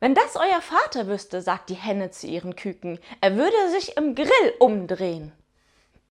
Wenn das euer Vater wüsste, sagt die Henne zu ihren Küken, er würde sich im Grill umdrehen.